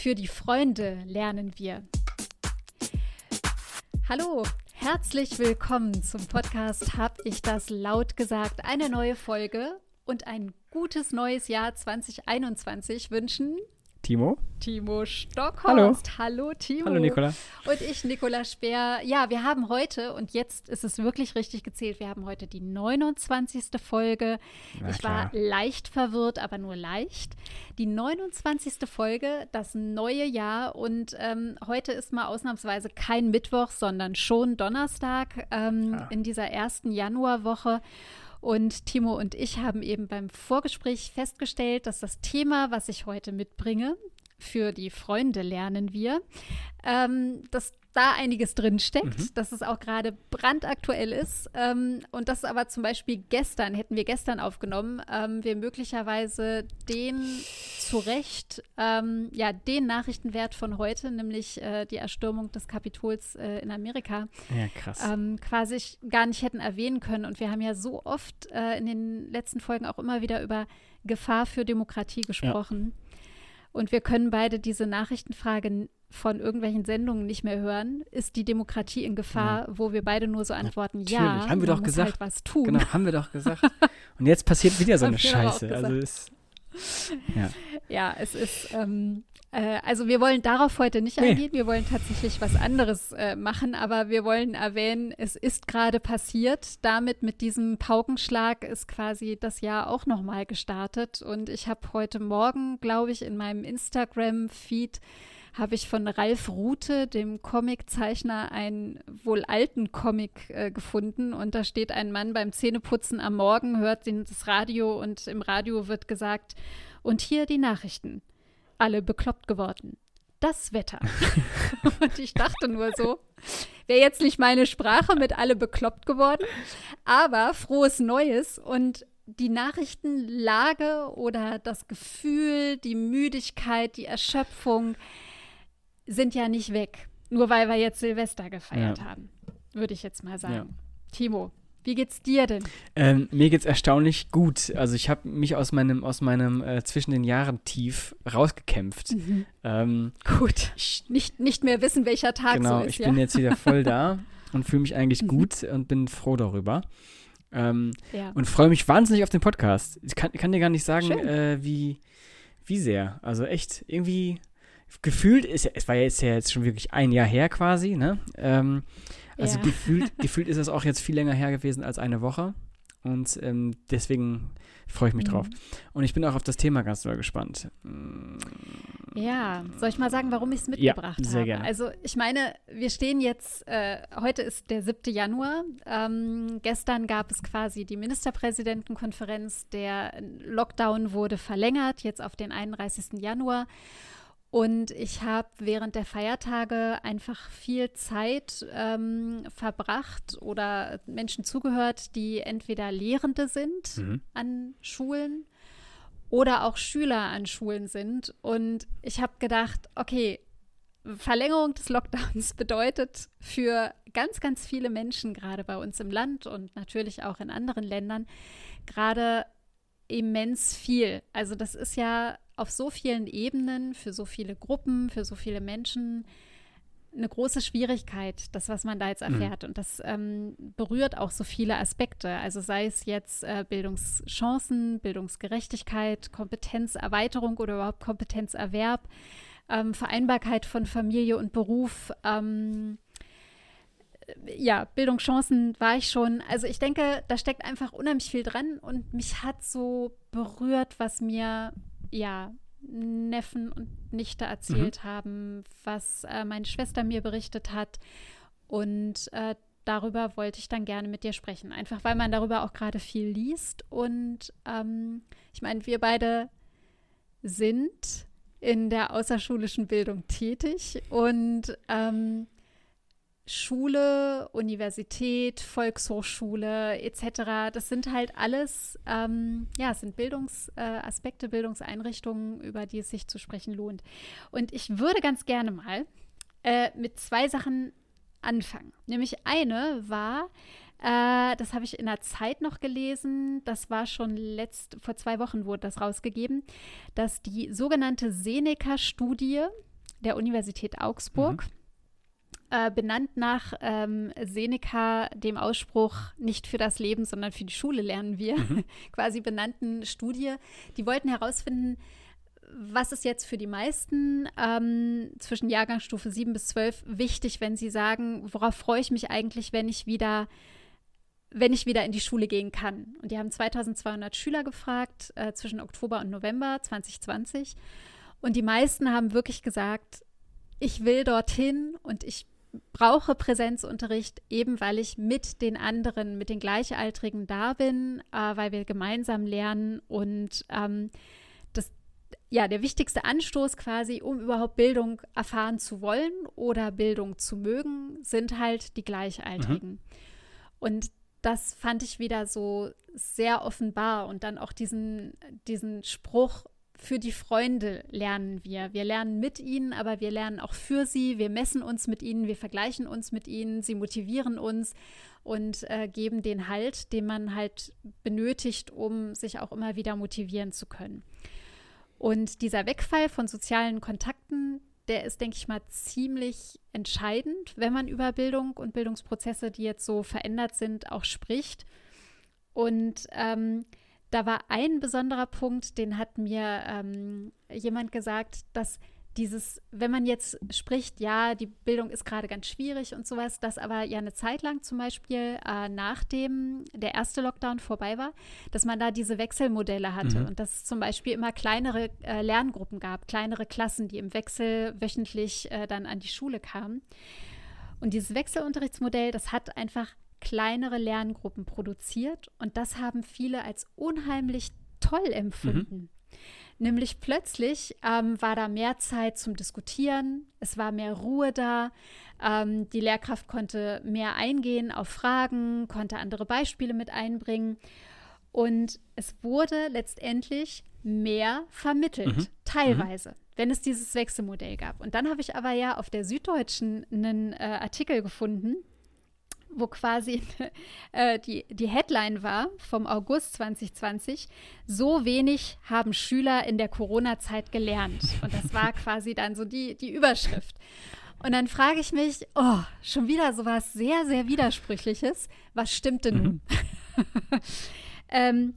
Für die Freunde lernen wir. Hallo, herzlich willkommen zum Podcast Hab ich das laut gesagt? Eine neue Folge und ein gutes neues Jahr 2021 wünschen Timo. Timo Stockhorst. Hallo. Hallo, Timo. Hallo, Nicola. Und ich, Nicola Speer. Ja, wir haben heute, und jetzt ist es wirklich richtig gezählt, wir haben heute die 29. Folge. Na ich war klar. leicht verwirrt, aber nur leicht. Die 29. Folge, das neue Jahr. Und ähm, heute ist mal ausnahmsweise kein Mittwoch, sondern schon Donnerstag ähm, Ja. in dieser ersten Januarwoche. Und Timo und ich haben eben beim Vorgespräch festgestellt, dass das Thema, was ich heute mitbringe, für die Freunde lernen wir, ähm, dass da einiges drin steckt, Mhm. dass es auch gerade brandaktuell ist ähm, und dass aber zum Beispiel gestern, hätten wir gestern aufgenommen, ähm, wir möglicherweise den zu Recht, ähm, ja, den Nachrichtenwert von heute, nämlich äh, die Erstürmung des Kapitols äh, in Amerika, Ja, krass. ähm, quasi gar nicht hätten erwähnen können. Und wir haben ja so oft äh, in den letzten Folgen auch immer wieder über Gefahr für Demokratie gesprochen. Und wir können beide diese Nachrichtenfrage von irgendwelchen Sendungen nicht mehr hören. Ist die Demokratie in Gefahr, wo wir beide nur so antworten, ja, Natürlich, haben wir doch muss gesagt. halt was tun. genau, haben wir doch gesagt. Und jetzt passiert wieder so eine Scheiße. Also ist. Ja. Ja, es ist, ähm, äh, also wir wollen darauf heute nicht Nee. eingehen, wir wollen tatsächlich was anderes äh, machen, aber wir wollen erwähnen, es ist gerade passiert. Damit mit diesem Paukenschlag ist quasi das Jahr auch nochmal gestartet. Und ich habe heute Morgen, glaube ich, in meinem Instagram-Feed habe ich von Ralf Rute, dem Comiczeichner, einen wohl alten Comic äh, gefunden. Und da steht ein Mann beim Zähneputzen am Morgen, hört das Radio und im Radio wird gesagt, und hier die Nachrichten. Alle bekloppt geworden. Das Wetter. und ich dachte nur so, wäre jetzt nicht meine Sprache mit alle bekloppt geworden, aber frohes Neues und die Nachrichtenlage oder das Gefühl, die Müdigkeit, die Erschöpfung sind ja nicht weg. Nur weil wir jetzt Silvester gefeiert Ja. haben, würde ich jetzt mal sagen. Ja. Timo, wie geht's dir denn? Ähm, mir geht's erstaunlich gut. Also ich habe mich aus meinem, aus meinem äh, zwischen den Jahren Tief rausgekämpft. Ähm, Gut. ich, Nicht, nicht mehr wissen, welcher Tag genau, so ist, ich ja? bin jetzt wieder voll da und fühle mich eigentlich Mhm. gut und bin froh darüber. Ähm, ja. und freue mich wahnsinnig auf den Podcast. Ich kann, kann dir gar nicht sagen, äh, wie, wie sehr. Also echt, irgendwie gefühlt ist ja, es war ja jetzt ja jetzt schon wirklich ein Jahr her quasi, ne? Ähm, also Ja. gefühlt, gefühlt ist es auch jetzt viel länger her gewesen als eine Woche. Und ähm, deswegen freue ich mich Mhm. drauf. Und ich bin auch auf das Thema ganz doll gespannt. Ja, soll ich mal sagen, warum ich es Ja, mitgebracht sehr habe? gerne. Also ich meine, wir stehen jetzt, äh, heute ist der 7. Januar. Ähm, gestern gab es quasi die Ministerpräsidentenkonferenz. Der Lockdown wurde verlängert, jetzt auf den 31. Januar. Und ich habe während der Feiertage einfach viel Zeit ähm, verbracht oder Menschen zugehört, die entweder Lehrende sind Mhm. an Schulen oder auch Schüler an Schulen sind. Und ich habe gedacht, okay, Verlängerung des Lockdowns bedeutet für ganz, ganz viele Menschen, gerade bei uns im Land und natürlich auch in anderen Ländern, gerade immens viel. Also das ist ja auf so vielen Ebenen, für so viele Gruppen, für so viele Menschen eine große Schwierigkeit, das, was man da jetzt Mhm. erfährt. Und das ähm, berührt auch so viele Aspekte. Also sei es jetzt äh, Bildungschancen, Bildungsgerechtigkeit, Kompetenzerweiterung oder überhaupt Kompetenzerwerb, ähm, Vereinbarkeit von Familie und Beruf. Ähm, äh, ja, Bildungschancen war ich schon. Also ich denke, da steckt einfach unheimlich viel dran und mich hat so berührt, was mir ja Neffen und Nichte erzählt haben, was äh, meine Schwester mir berichtet hat. Und äh, darüber wollte ich dann gerne mit dir sprechen. Einfach weil man darüber auch gerade viel liest. Und ähm, ich meine, wir beide sind in der außerschulischen Bildung tätig und ähm, Schule, Universität, Volkshochschule etc. Das sind halt alles, ähm, ja, sind Bildungsaspekte, äh, Bildungseinrichtungen, über die es sich zu sprechen lohnt. Und ich würde ganz gerne mal äh, mit zwei Sachen anfangen. Nämlich eine war, äh, das habe ich in der Zeit noch gelesen, das war schon letzt, vor zwei Wochen wurde das rausgegeben, dass die sogenannte Seneca-Studie der Universität Augsburg. Mhm. Äh, benannt nach ähm, Seneca, dem Ausspruch, nicht für das Leben, sondern für die Schule lernen wir, mhm. quasi benannten Studie. Die wollten herausfinden, was ist jetzt für die meisten ähm, zwischen Jahrgangsstufe 7 bis 12 wichtig, wenn sie sagen, worauf freue ich mich eigentlich, wenn ich wieder wenn ich wieder in die Schule gehen kann. Und die haben 2200 Schüler gefragt äh, zwischen Oktober und November 2020. Und die meisten haben wirklich gesagt, ich will dorthin und ich brauche Präsenzunterricht, eben weil ich mit den anderen, mit den Gleichaltrigen da bin, äh, weil wir gemeinsam lernen und ähm, das, ja, der wichtigste Anstoß quasi, um überhaupt Bildung erfahren zu wollen oder Bildung zu mögen, sind halt die Gleichaltrigen. Mhm. Und das fand ich wieder so sehr offenbar und dann auch diesen, diesen Spruch, für die Freunde lernen wir. Wir lernen mit ihnen, aber wir lernen auch für sie. Wir messen uns mit ihnen, wir vergleichen uns mit ihnen, sie motivieren uns und äh, geben den Halt, den man halt benötigt, um sich auch immer wieder motivieren zu können. Und dieser Wegfall von sozialen Kontakten, der ist, denke ich mal, ziemlich entscheidend, wenn man über Bildung und Bildungsprozesse, die jetzt so verändert sind, auch spricht. Und ähm, da war ein besonderer Punkt, den hat mir ähm, jemand gesagt, dass dieses, wenn man jetzt spricht, ja, die Bildung ist gerade ganz schwierig und sowas, dass aber ja eine Zeit lang zum Beispiel äh, nachdem der erste Lockdown vorbei war, dass man da diese Wechselmodelle hatte mhm. und dass es zum Beispiel immer kleinere äh, Lerngruppen gab, kleinere Klassen, die im Wechsel wöchentlich äh, dann an die Schule kamen. Und dieses Wechselunterrichtsmodell, das hat einfach kleinere Lerngruppen produziert und das haben viele als unheimlich toll empfunden. Mhm. Nämlich plötzlich ähm, war da mehr Zeit zum Diskutieren, es war mehr Ruhe da, ähm, die Lehrkraft konnte mehr eingehen auf Fragen, konnte andere Beispiele mit einbringen und es wurde letztendlich mehr vermittelt, mhm. teilweise, mhm. wenn es dieses Wechselmodell gab. Und dann habe ich aber ja auf der Süddeutschen einen äh, Artikel gefunden, wo quasi äh, die, die Headline war vom August 2020, so wenig haben Schüler in der Corona-Zeit gelernt. Und das war quasi dann so die, die Überschrift. Und dann frage ich mich, oh, schon wieder so was sehr, sehr Widersprüchliches. Was stimmt denn nun? Mhm. ähm,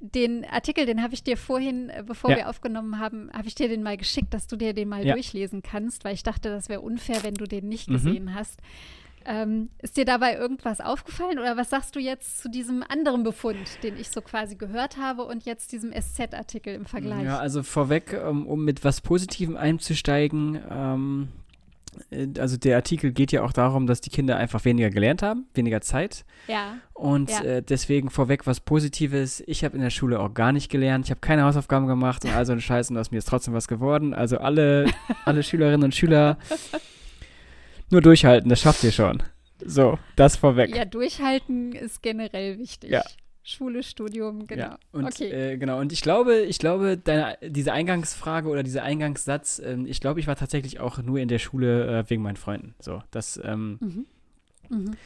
den Artikel, den habe ich dir vorhin, äh, bevor ja. wir aufgenommen haben, habe ich dir den mal geschickt, dass du dir den mal ja. durchlesen kannst, weil ich dachte, das wäre unfair, wenn du den nicht mhm. gesehen hast. Ähm, ist dir dabei irgendwas aufgefallen oder was sagst du jetzt zu diesem anderen Befund, den ich so quasi gehört habe und jetzt diesem SZ-Artikel im Vergleich? Ja, also vorweg, um, ähm, um mit was Positivem einzusteigen, ähm, äh, also der Artikel geht ja auch darum, dass die Kinder einfach weniger gelernt haben, weniger Zeit. Ja. Und ja. Äh, deswegen vorweg was Positives. Ich habe in der Schule auch gar nicht gelernt. Ich habe keine Hausaufgaben gemacht und all so ein Scheiß und aus mir ist trotzdem was geworden. Also alle, alle Schülerinnen und Schüler nur durchhalten, das schafft ihr schon. So, das vorweg. Ja, durchhalten ist generell wichtig. Ja. Schule, Studium, genau. Ja, und, okay. Äh, genau. Und ich glaube, ich glaube, deine, diese Eingangsfrage oder dieser Eingangssatz, äh, ich glaube, ich war tatsächlich auch nur in der Schule äh, wegen meinen Freunden. So, das, ähm, mhm. Mhm.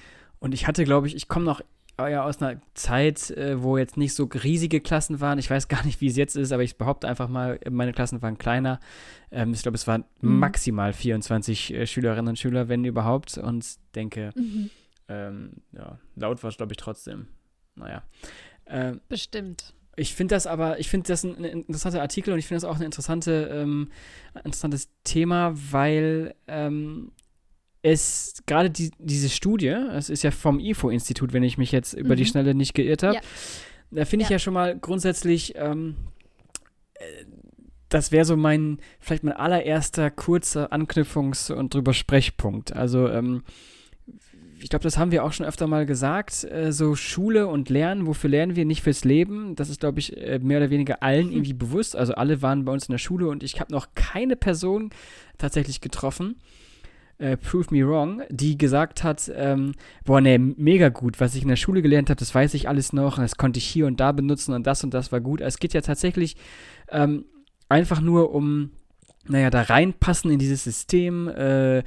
Und ich hatte, glaube ich, ich komme noch ja aus einer Zeit, äh, wo jetzt nicht so riesige Klassen waren. Ich weiß gar nicht, wie es jetzt ist, aber ich behaupte einfach mal, meine Klassen waren kleiner. Ähm, ich glaube, es waren mhm. maximal 24 äh, Schülerinnen und Schüler, wenn überhaupt. Und denke, mhm. ähm, ja, laut war es, glaube ich, trotzdem. Naja. Ähm, Bestimmt. Ich finde das aber, ich finde das ein, ein, interessanter Artikel und ich finde das auch ein interessante, ähm, interessantes Thema, weil ähm, es gerade die, diese Studie, es ist ja vom IFO-Institut, wenn ich mich jetzt über mhm. die Schnelle nicht geirrt habe, ja. da finde ich ja. ja. schon mal grundsätzlich, ähm, äh, das wäre so mein, vielleicht mein allererster kurzer Anknüpfungs- und drüber Sprechpunkt. Also, ähm, ich glaube, das haben wir auch schon öfter mal gesagt, äh, so Schule und Lernen, wofür lernen wir? Nicht fürs Leben. Das ist, glaube ich, äh, mehr oder weniger allen mhm. irgendwie bewusst. Also alle waren bei uns in der Schule und ich habe noch keine Person tatsächlich getroffen, äh, Prove Me Wrong, die gesagt hat, ähm, boah, ne, mega gut, was ich in der Schule gelernt habe, das weiß ich alles noch, das konnte ich hier und da benutzen und das und das war gut. Es geht ja tatsächlich ähm, einfach nur um, naja, da reinpassen in dieses System, äh,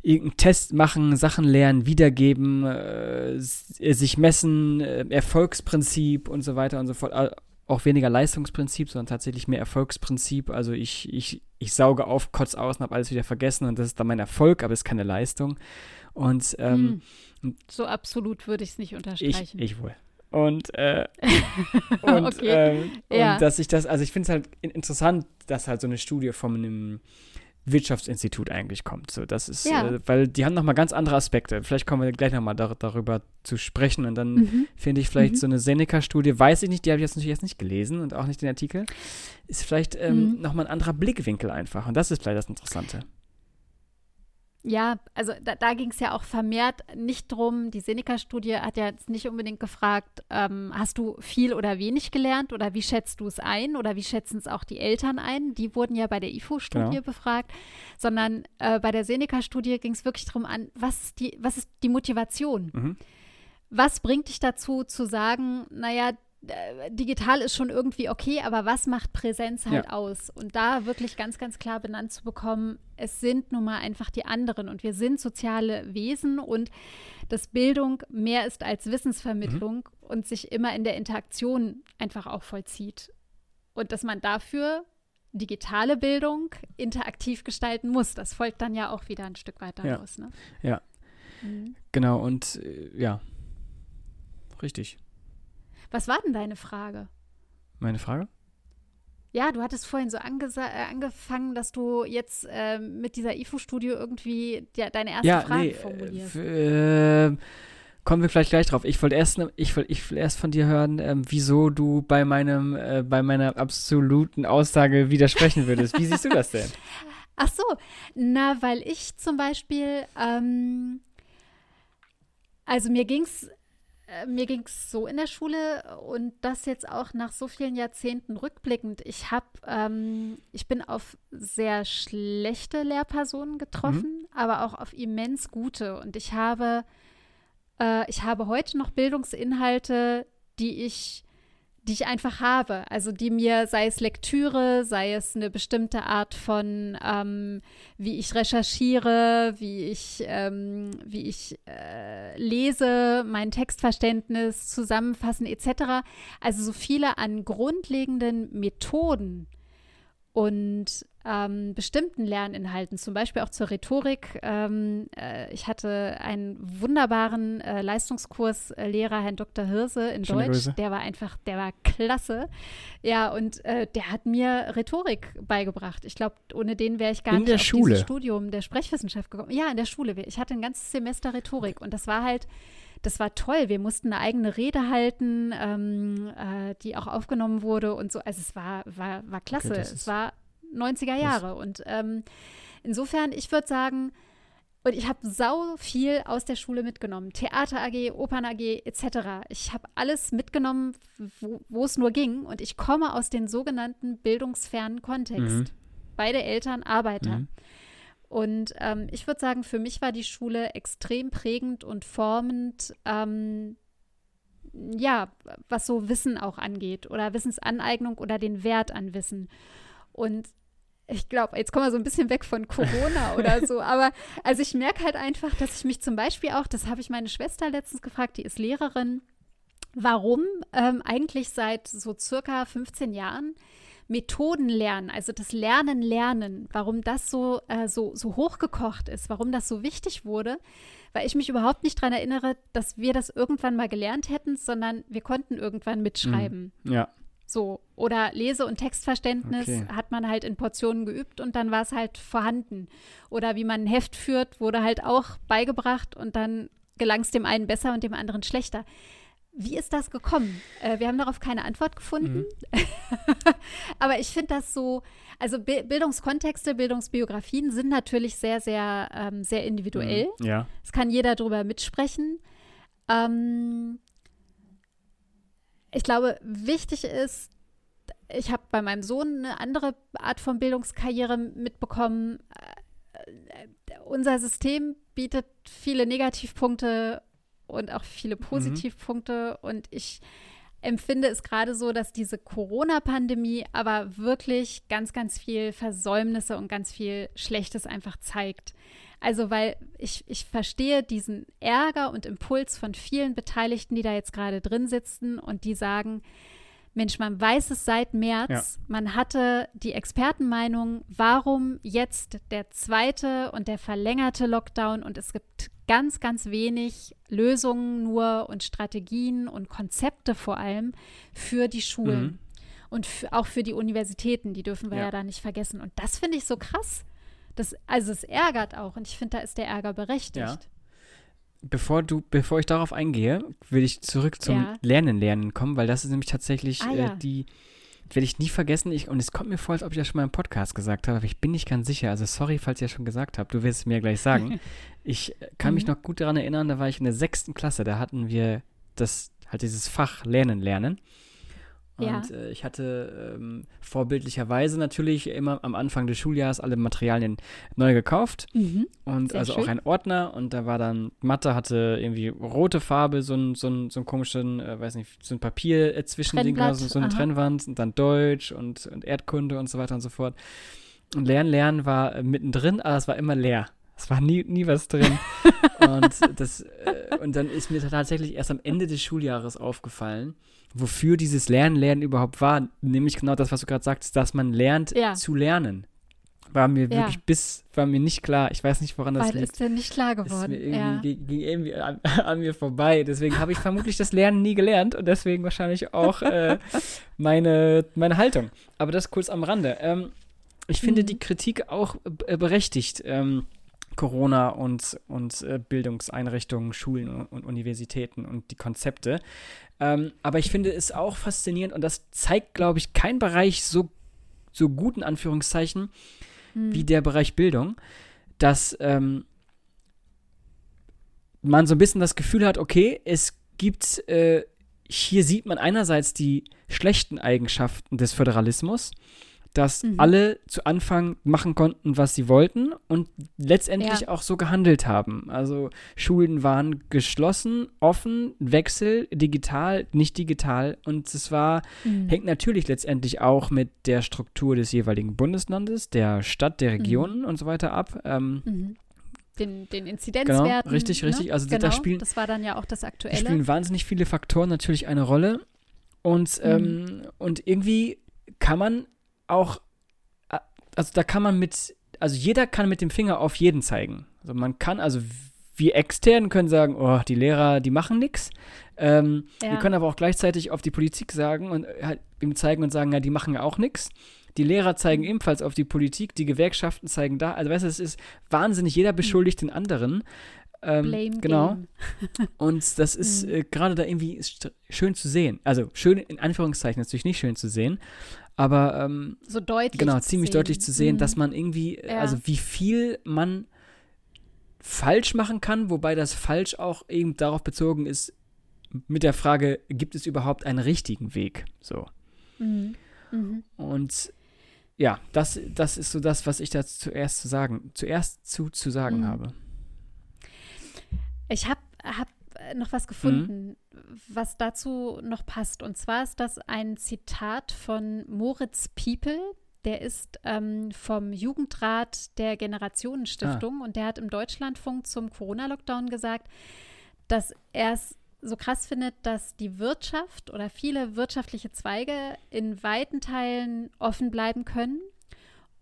irgendeinen Test machen, Sachen lernen, wiedergeben, äh, sich messen, äh, Erfolgsprinzip und so weiter und so fort. Auch weniger Leistungsprinzip, sondern tatsächlich mehr Erfolgsprinzip. Also ich, ich ich sauge auf, kotz aus und habe alles wieder vergessen und das ist dann mein Erfolg, aber es ist keine Leistung. Und ähm, hm. so absolut würde ich es nicht unterstreichen. Ich, ich wohl. Und, äh, und, okay. ähm, ja. und dass ich das, also ich finde es halt interessant, dass halt so eine Studie von einem Wirtschaftsinstitut eigentlich kommt. So, das ist, ja. äh, weil die haben nochmal ganz andere Aspekte. Vielleicht kommen wir gleich nochmal dar darüber zu sprechen. Und dann mhm. finde ich vielleicht mhm. so eine Seneca-Studie, weiß ich nicht, die habe ich jetzt natürlich jetzt nicht gelesen und auch nicht den Artikel, ist vielleicht ähm, mhm. nochmal ein anderer Blickwinkel einfach. Und das ist vielleicht das Interessante. Ja, also da, da ging es ja auch vermehrt nicht drum. Die Seneca-Studie hat ja jetzt nicht unbedingt gefragt, ähm, hast du viel oder wenig gelernt oder wie schätzt du es ein oder wie schätzen es auch die Eltern ein? Die wurden ja bei der IFO-Studie genau. befragt, sondern äh, bei der Seneca-Studie ging es wirklich darum an, was ist die, was ist die Motivation? Mhm. Was bringt dich dazu zu sagen, naja, digital ist schon irgendwie okay, aber was macht Präsenz halt ja. aus? Und da wirklich ganz, ganz klar benannt zu bekommen, es sind nun mal einfach die anderen und wir sind soziale Wesen und dass Bildung mehr ist als Wissensvermittlung mhm. und sich immer in der Interaktion einfach auch vollzieht. Und dass man dafür digitale Bildung interaktiv gestalten muss. Das folgt dann ja auch wieder ein Stück weit daraus. Ja, ne? ja. Mhm. genau. Und äh, ja, richtig. Was war denn deine Frage? Meine Frage? Ja, du hattest vorhin so äh, angefangen, dass du jetzt äh, mit dieser IFO-Studio irgendwie ja, deine erste ja, Frage nee, formulierst. Äh, kommen wir vielleicht gleich drauf. Ich wollte erst, ich wollt, ich will erst von dir hören, ähm, wieso du bei meinem, äh, bei meiner absoluten Aussage widersprechen würdest. Wie siehst du das denn? Ach so, na, weil ich zum Beispiel, ähm, also mir ging es äh, mir ging es so in der Schule und das jetzt auch nach so vielen Jahrzehnten rückblickend. Ich habe, ähm, ich bin auf sehr schlechte Lehrpersonen getroffen, mhm. aber auch auf immens gute. Und ich habe, äh, ich habe heute noch Bildungsinhalte, die ich die ich einfach habe. Also die mir, sei es Lektüre, sei es eine bestimmte Art von, ähm, wie ich recherchiere, wie ich, ähm, wie ich äh, lese, mein Textverständnis zusammenfassen etc. Also so viele an grundlegenden Methoden und ähm, bestimmten Lerninhalten, zum Beispiel auch zur Rhetorik. Ähm, äh, ich hatte einen wunderbaren äh, Leistungskurslehrer, Herrn Dr. Hirse in Schöne Deutsch. Grüße. Der war einfach, der war klasse. Ja, und äh, der hat mir Rhetorik beigebracht. Ich glaube, ohne den wäre ich gar in nicht der auf Schule. dieses Studium der Sprechwissenschaft gekommen. Ja, in der Schule. Ich hatte ein ganzes Semester Rhetorik und das war halt das war toll. Wir mussten eine eigene Rede halten, ähm, äh, die auch aufgenommen wurde und so. Also es war, war, war klasse. Okay, es war 90er Jahre. Und ähm, insofern, ich würde sagen, und ich habe sau viel aus der Schule mitgenommen. Theater AG, Opern AG etc. Ich habe alles mitgenommen, wo es nur ging. Und ich komme aus dem sogenannten bildungsfernen Kontext. Mhm. Beide Eltern Arbeiter. Mhm. Und ähm, ich würde sagen, für mich war die Schule extrem prägend und formend, ähm, ja, was so Wissen auch angeht oder Wissensaneignung oder den Wert an Wissen. Und ich glaube, jetzt kommen wir so ein bisschen weg von Corona oder so, aber also ich merke halt einfach, dass ich mich zum Beispiel auch, das habe ich meine Schwester letztens gefragt, die ist Lehrerin, warum ähm, eigentlich seit so circa 15 Jahren Methoden lernen, also das Lernen lernen, warum das so, äh, so, so hochgekocht ist, warum das so wichtig wurde, weil ich mich überhaupt nicht daran erinnere, dass wir das irgendwann mal gelernt hätten, sondern wir konnten irgendwann mitschreiben. Mhm. Ja. So, oder Lese- und Textverständnis okay. hat man halt in Portionen geübt und dann war es halt vorhanden. Oder wie man ein Heft führt, wurde halt auch beigebracht und dann gelang es dem einen besser und dem anderen schlechter. Wie ist das gekommen? Äh, wir haben darauf keine Antwort gefunden. Mhm. Aber ich finde das so, also Bi Bildungskontexte, Bildungsbiografien sind natürlich sehr, sehr, ähm, sehr individuell. Mhm. Ja. Es kann jeder drüber mitsprechen. Ähm, ich glaube, wichtig ist, ich habe bei meinem Sohn eine andere Art von Bildungskarriere mitbekommen. Äh, unser System bietet viele Negativpunkte und auch viele mhm. Positivpunkte. Mhm. Und ich empfinde es gerade so, dass diese Corona-Pandemie aber wirklich ganz, ganz viel Versäumnisse und ganz viel Schlechtes einfach zeigt. Also, weil ich, ich verstehe diesen Ärger und Impuls von vielen Beteiligten, die da jetzt gerade drin sitzen und die sagen, Mensch, man weiß es seit März, ja. man hatte die Expertenmeinung, warum jetzt der zweite und der verlängerte Lockdown und es gibt ganz, ganz wenig Lösungen nur und Strategien und Konzepte vor allem für die Schulen mhm. und auch für die Universitäten, die dürfen wir ja, ja da nicht vergessen. Und das finde ich so krass. Das, also es ärgert auch und ich finde, da ist der Ärger berechtigt. Ja bevor du, bevor ich darauf eingehe, will ich zurück zum ja. Lernen lernen kommen, weil das ist nämlich tatsächlich ah, ja. äh, die werde ich nie vergessen. Ich, und es kommt mir vor, als ob ich das schon mal im Podcast gesagt habe, aber ich bin nicht ganz sicher. Also sorry, falls ihr das schon gesagt habt. Du wirst es mir gleich sagen. ich äh, kann mich mhm. noch gut daran erinnern, da war ich in der sechsten Klasse. Da hatten wir das halt dieses Fach Lernen lernen. Und ja. äh, ich hatte ähm, vorbildlicherweise natürlich immer am Anfang des Schuljahres alle Materialien neu gekauft. Mhm. Und Sehr also schön. auch ein Ordner. Und da war dann, Mathe hatte irgendwie rote Farbe, so ein, so ein, so ein komischen, äh, weiß nicht, so ein Papier äh, so, so eine Aha. Trennwand. Und dann Deutsch und, und Erdkunde und so weiter und so fort. Und Lernen, Lernen war äh, mittendrin, aber es war immer leer. Es war nie, nie was drin. und, das, äh, und dann ist mir tatsächlich erst am Ende des Schuljahres aufgefallen, wofür dieses Lernen, Lernen überhaupt war. Nämlich genau das, was du gerade sagst, dass man lernt ja. zu lernen. War mir ja. wirklich bis, war mir nicht klar. Ich weiß nicht, woran das Weil liegt. ist dir nicht klar geworden. Ist ja. ging, irgendwie an, an, mir vorbei. Deswegen habe ich vermutlich das Lernen nie gelernt und deswegen wahrscheinlich auch äh, meine, meine Haltung. Aber das kurz am Rande. Ähm, ich finde mhm. die Kritik auch äh, berechtigt. Ähm, Corona und, und äh, Bildungseinrichtungen, Schulen und, und, Universitäten und die Konzepte. Ähm, aber ich finde es auch faszinierend und das zeigt, glaube ich, kein Bereich so, so gut in Anführungszeichen hm. wie der Bereich Bildung, dass ähm, man so ein bisschen das Gefühl hat, okay, es gibt, äh, hier sieht man einerseits die schlechten Eigenschaften des Föderalismus dass mhm. alle zu Anfang machen konnten, was sie wollten und letztendlich ja. auch so gehandelt haben. Also Schulen waren geschlossen, offen, Wechsel, digital, nicht digital und es war, mhm. hängt natürlich letztendlich auch mit der Struktur des jeweiligen Bundeslandes, der Stadt, der Regionen mhm. und so weiter ab. Ähm, mhm. den, den Inzidenzwerten. Genau, richtig, richtig. Ne? Also genau, da spielen, das war dann ja auch das Aktuelle. Da spielen wahnsinnig viele Faktoren natürlich eine Rolle. Und, mhm. ähm, und irgendwie kann man auch, äh, also da kann man mit, also jeder kann mit dem Finger auf jeden zeigen. Also man kann, also wir extern können sagen, oh, die Lehrer, die machen nichts. Ähm, ja. Wir können aber auch gleichzeitig auf die Politik sagen und äh, halt ihm zeigen und sagen, ja, die machen ja auch nichts. Die Lehrer zeigen ebenfalls auf die Politik, die Gewerkschaften zeigen da. Also weißt du, es ist wahnsinnig, jeder beschuldigt den anderen. Ähm, Blame genau. Game. und das ist mhm. äh, gerade da irgendwie schön zu sehen. Also schön in Anführungszeichen natürlich nicht schön zu sehen, aber ähm, so deutlich. Genau, ziemlich sehen. deutlich zu sehen, mhm. dass man irgendwie, ja. also wie viel man falsch machen kann, wobei das falsch auch eben darauf bezogen ist, mit der Frage, gibt es überhaupt einen richtigen Weg? So. Mhm. Mhm. Und ja, das, das ist so das, was ich da zuerst zu sagen, zuerst zu, zu sagen mhm. habe. Ich habe hab noch was gefunden, mhm. was dazu noch passt. Und zwar ist das ein Zitat von Moritz Piepel. Der ist ähm, vom Jugendrat der Generationenstiftung ah. und der hat im Deutschlandfunk zum Corona-Lockdown gesagt, dass er es so krass findet, dass die Wirtschaft oder viele wirtschaftliche Zweige in weiten Teilen offen bleiben können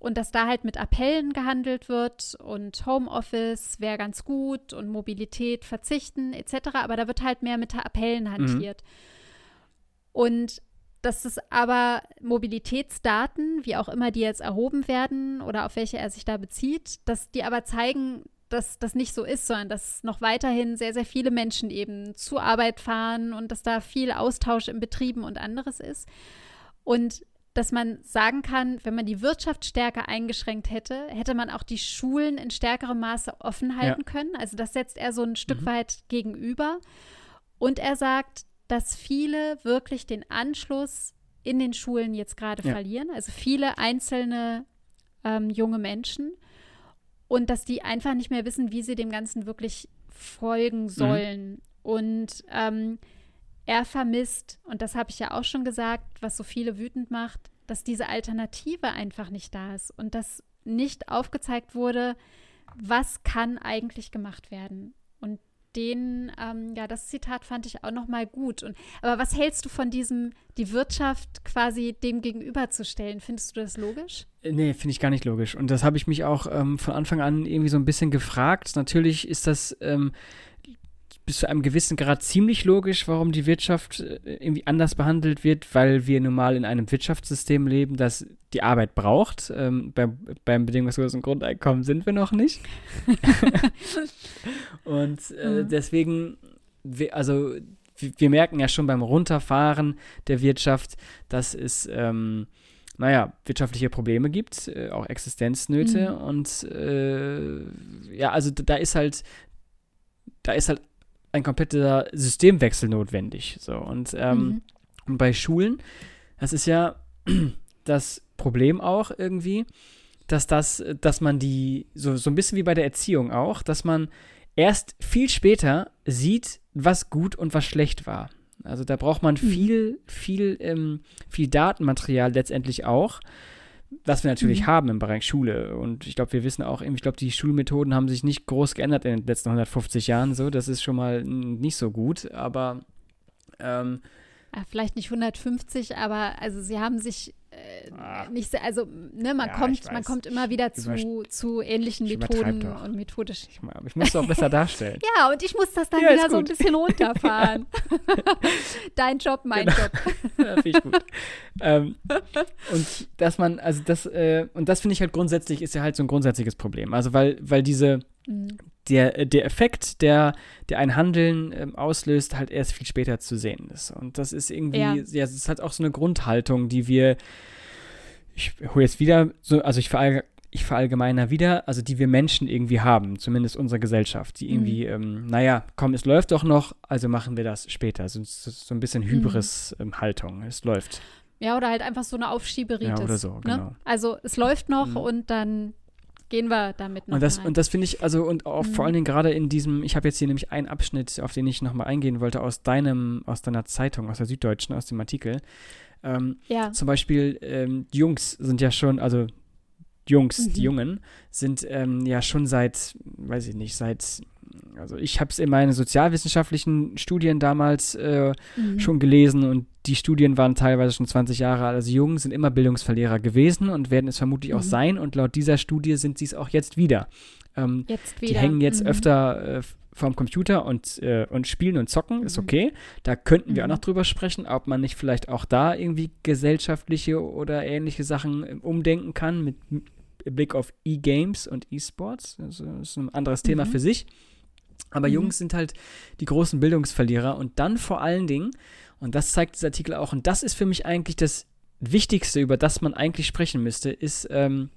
und dass da halt mit Appellen gehandelt wird und Homeoffice wäre ganz gut und Mobilität verzichten etc. Aber da wird halt mehr mit Appellen mhm. hantiert. Mhm. Und dass es aber Mobilitätsdaten, wie auch immer die jetzt erhoben werden oder auf welche er sich da bezieht, dass die aber zeigen, dass das nicht so ist, sondern dass noch weiterhin sehr, sehr viele Menschen eben zur Arbeit fahren und dass da viel Austausch in Betrieben und anderes ist. Und dass man sagen kann, wenn man die Wirtschaft stärker eingeschränkt hätte, hätte man auch die Schulen in stärkerem Maße offen halten ja. können. Also das setzt er so ein Stück mhm. weit gegenüber. Und er sagt, dass viele wirklich den Anschluss in den Schulen jetzt gerade ja. verlieren. Also viele einzelne ähm, junge Menschen. Und dass die einfach nicht mehr wissen, wie sie dem Ganzen wirklich folgen mhm. sollen. Mhm. Und ähm, er vermisst, und das habe ich ja auch schon gesagt, was so viele wütend macht, dass diese Alternative einfach nicht da ist und dass nicht aufgezeigt wurde, was kann eigentlich gemacht werden. Und den, ähm, ja, das Zitat fand ich auch nochmal gut. Und, aber was hältst du von diesem, die Wirtschaft quasi dem gegenüberzustellen? Findest du das logisch? Äh, nee, finde ich gar nicht logisch. Und das habe ich mich auch ähm, von Anfang an irgendwie so ein bisschen gefragt. Natürlich ist das ähm, bis zu einem gewissen Grad ziemlich logisch, warum die Wirtschaft äh, irgendwie anders behandelt wird, weil wir nun mal in einem Wirtschaftssystem leben, das die Arbeit braucht. Ähm, beim, beim bedingungslosen Grundeinkommen sind wir noch nicht. Und äh, mhm. deswegen, also wir, wir, merken ja schon beim Runterfahren der Wirtschaft, dass es ähm, naja, wirtschaftliche Probleme gibt, äh, auch Existenznöte. Mhm. Und äh, ja, also da ist halt, da ist halt ein kompletter Systemwechsel notwendig. So, und, ähm, mhm. bei Schulen, das ist ja das Problem auch irgendwie, dass das, dass man die, so, so ein bisschen wie bei der Erziehung auch, dass man erst viel später sieht, was gut und was schlecht war. Also da braucht man mhm. viel, viel, ähm, viel Datenmaterial letztendlich auch was wir natürlich mhm. haben im Bereich Schule. Und ich glaube, wir wissen auch, ich glaube, die Schulmethoden haben sich nicht groß geändert in den letzten 150 Jahren. So, das ist schon mal nicht so gut. Aber ähm, vielleicht nicht 150, aber also sie haben sich äh, ah. nicht sehr, also ne, man ja, kommt, man kommt immer wieder zu, zu ähnlichen Methoden und methodisch. Ich, ich muss es auch besser darstellen. ja, und ich muss das dann ja, wieder so ein bisschen runterfahren. Dein Job, mein genau. Job. ja, finde ich gut. ähm, und dass man, also das, äh, und das finde ich halt grundsätzlich, ist ja halt so ein grundsätzliches Problem. Also weil, weil diese mhm. Der, der Effekt, der, der ein Handeln ähm, auslöst, halt erst viel später zu sehen ist. Und das ist irgendwie, ja, ja das ist halt auch so eine Grundhaltung, die wir ich hole jetzt wieder so, also ich, verallg ich verallgemeiner wieder, also die wir Menschen irgendwie haben, zumindest unsere Gesellschaft, die irgendwie, mhm. ähm, naja, komm, es läuft doch noch, also machen wir das später. So, so ein bisschen. Hybris-Haltung, mhm. es läuft. Ja, oder halt einfach so eine Aufschieberitis. Ja, oder so, ne? genau. Also es läuft noch mhm. und dann gehen wir damit noch und das, rein. Und das finde ich, also und auch mhm. vor allen Dingen gerade in diesem, ich habe jetzt hier nämlich einen Abschnitt, auf den ich nochmal eingehen wollte, aus deinem, aus deiner Zeitung, aus der Süddeutschen, aus dem Artikel. Ähm, ja. Zum Beispiel, ähm, die Jungs sind ja schon, also Jungs, mhm. die Jungen, sind ähm, ja schon seit, weiß ich nicht, seit, also ich habe es in meinen sozialwissenschaftlichen Studien damals äh, mhm. schon gelesen und die Studien waren teilweise schon 20 Jahre alt. Also Jungen sind immer Bildungsverlierer gewesen und werden es vermutlich mhm. auch sein und laut dieser Studie sind sie es auch jetzt wieder. Ähm, jetzt wieder. Die hängen jetzt mhm. öfter äh, vorm Computer und, äh, und spielen und zocken, ist mhm. okay. Da könnten wir mhm. auch noch drüber sprechen, ob man nicht vielleicht auch da irgendwie gesellschaftliche oder ähnliche Sachen ähm, umdenken kann mit Blick auf E-Games und E-Sports. Also, das ist ein anderes Thema mhm. für sich. Aber mhm. Jungs sind halt die großen Bildungsverlierer und dann vor allen Dingen, und das zeigt dieser Artikel auch, und das ist für mich eigentlich das Wichtigste, über das man eigentlich sprechen müsste, ist ähm,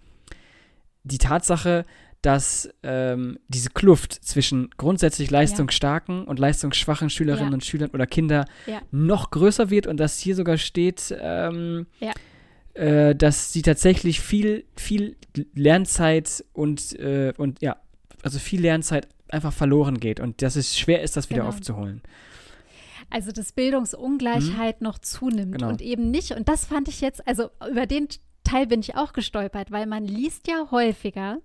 die Tatsache, dass ähm, diese Kluft zwischen grundsätzlich leistungsstarken ja. und leistungsschwachen Schülerinnen ja. und Schülern oder Kinder ja. noch größer wird und dass hier sogar steht, ähm, äh, dass sie tatsächlich viel, viel Lernzeit und, äh, und ja, also viel Lernzeit einfach verloren geht und dass es schwer ist, das wieder genau. aufzuholen. Also dass Bildungsungleichheit mhm. noch zunimmt genau. und eben nicht, und das fand ich jetzt, also über den Teil bin ich auch gestolpert, weil man liest ja häufiger,